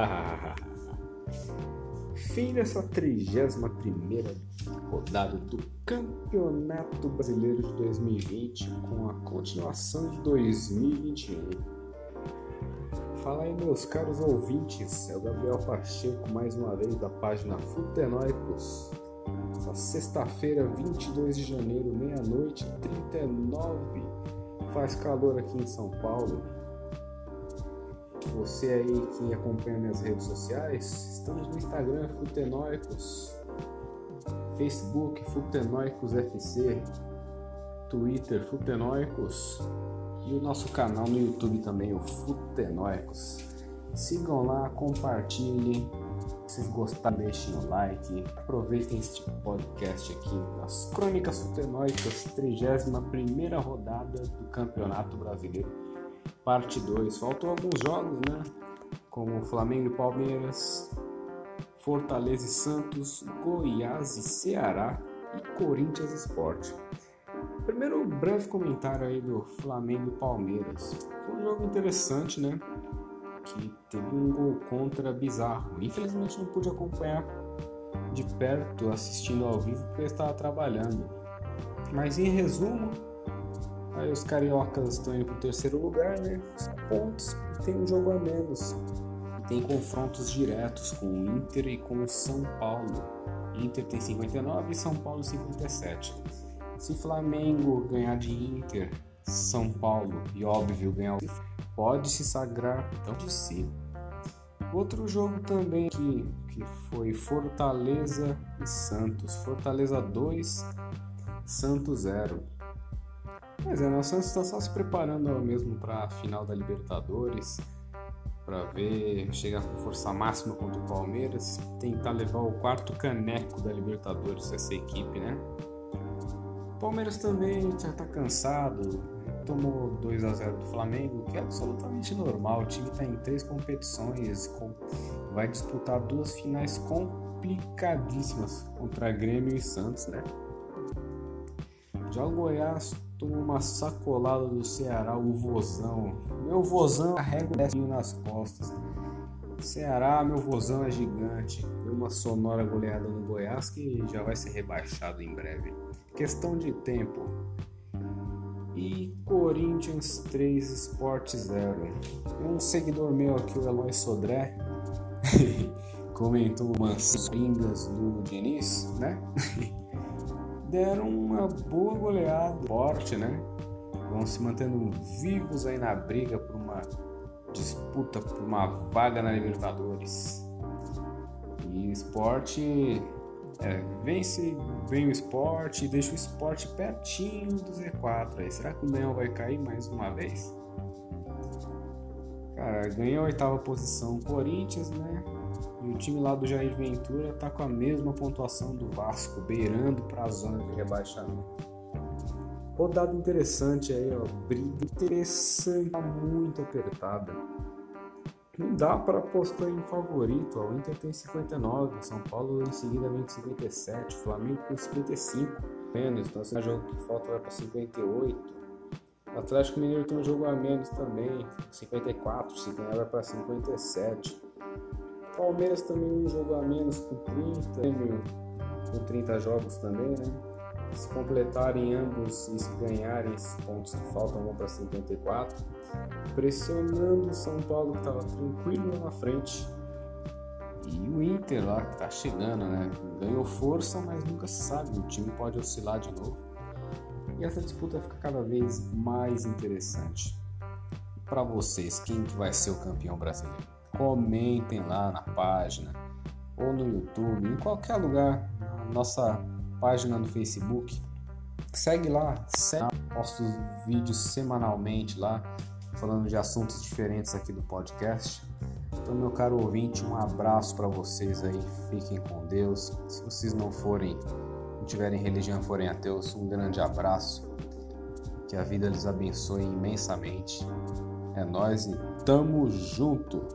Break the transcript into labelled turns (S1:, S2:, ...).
S1: Fim dessa 31 rodada do Campeonato Brasileiro de 2020 com a continuação de 2021. Fala aí, meus caros ouvintes, é o Gabriel Pacheco mais uma vez da página Futenóicos. Essa sexta-feira, 22 de janeiro, meia-noite, 39. Faz calor aqui em São Paulo você aí que acompanha minhas redes sociais, estamos no Instagram Futenoicos, Facebook Futenoicos FC, Twitter Futenoicos e o nosso canal no YouTube também, o Futenoicos. Sigam lá, compartilhem. Se vocês gostaram, deixem o like. Aproveitem este podcast aqui das Crônicas Futenoicas, 31 rodada do Campeonato Brasileiro parte 2. Faltou alguns jogos, né? Como Flamengo e Palmeiras, Fortaleza e Santos, Goiás e Ceará e Corinthians Esporte. Primeiro, breve comentário aí do Flamengo e Palmeiras. Foi um jogo interessante, né? Que teve um gol contra bizarro. Infelizmente não pude acompanhar de perto, assistindo ao vivo, porque eu estava trabalhando. Mas em resumo, Aí os cariocas estão indo para o terceiro lugar, né? Pontos e tem um jogo a menos. Tem confrontos diretos com o Inter e com o São Paulo. Inter tem 59 e São Paulo 57. Se Flamengo ganhar de Inter, São Paulo e óbvio ganhar pode se sagrar tão de si. Outro jogo também que, que foi Fortaleza e Santos. Fortaleza 2, Santos 0. Mas é, o Santos está só se preparando mesmo para a final da Libertadores, para ver chegar com força máxima contra o Palmeiras, tentar levar o quarto caneco da Libertadores essa equipe, né? O Palmeiras também já está cansado, tomou 2 a 0 do Flamengo, que é absolutamente normal. O time está em três competições, vai disputar duas finais complicadíssimas contra Grêmio e Santos, né? Já o Goiás tomou uma sacolada do Ceará, o vozão. Meu vozão carrega o décimo nas costas. Ceará, meu vozão é gigante. Deu uma sonora goleada no Goiás que já vai ser rebaixado em breve. Questão de tempo. E Corinthians 3, Sport 0. Um seguidor meu aqui, o Eloy Sodré, comentou umas pingas do Diniz, né? deram uma boa goleada, forte, né? Vão se mantendo vivos aí na briga por uma disputa por uma vaga na Libertadores. E esporte é, vence, vem o esporte e deixa o esporte pertinho do Z4. Aí, será que o Leão vai cair mais uma vez? Cara, ganhou a oitava posição Corinthians, né? E o time lá do Jair Ventura tá com a mesma pontuação do Vasco, beirando para zona de rebaixamento. Rodada interessante aí, ó. Briga interessante, muito apertada. Não dá para apostar em favorito. Ó. O Inter tem 59, São Paulo em seguida vem com 57, Flamengo com 55 menos. Então, esse jogo que falta vai para 58. O Atlético Mineiro tem um jogo a menos também, 54. Se ganhar, vai para 57. Palmeiras também um jogo a menos com 30, com 30 jogos também, né? Se completarem ambos e se ganharem esses pontos que faltam, vão para 54. Pressionando o São Paulo que estava tranquilo na frente. E o Inter lá que está chegando, né? Ganhou força, mas nunca se sabe. O time pode oscilar de novo. E essa disputa fica cada vez mais interessante. Para vocês, quem que vai ser o campeão brasileiro? comentem lá na página ou no YouTube, em qualquer lugar, nossa página do Facebook. Segue lá, segue, posto vídeos semanalmente lá, falando de assuntos diferentes aqui do podcast. Então, meu caro ouvinte, um abraço para vocês aí, fiquem com Deus. Se vocês não forem, tiverem religião, forem ateus, um grande abraço. Que a vida lhes abençoe imensamente. É nós e tamo junto.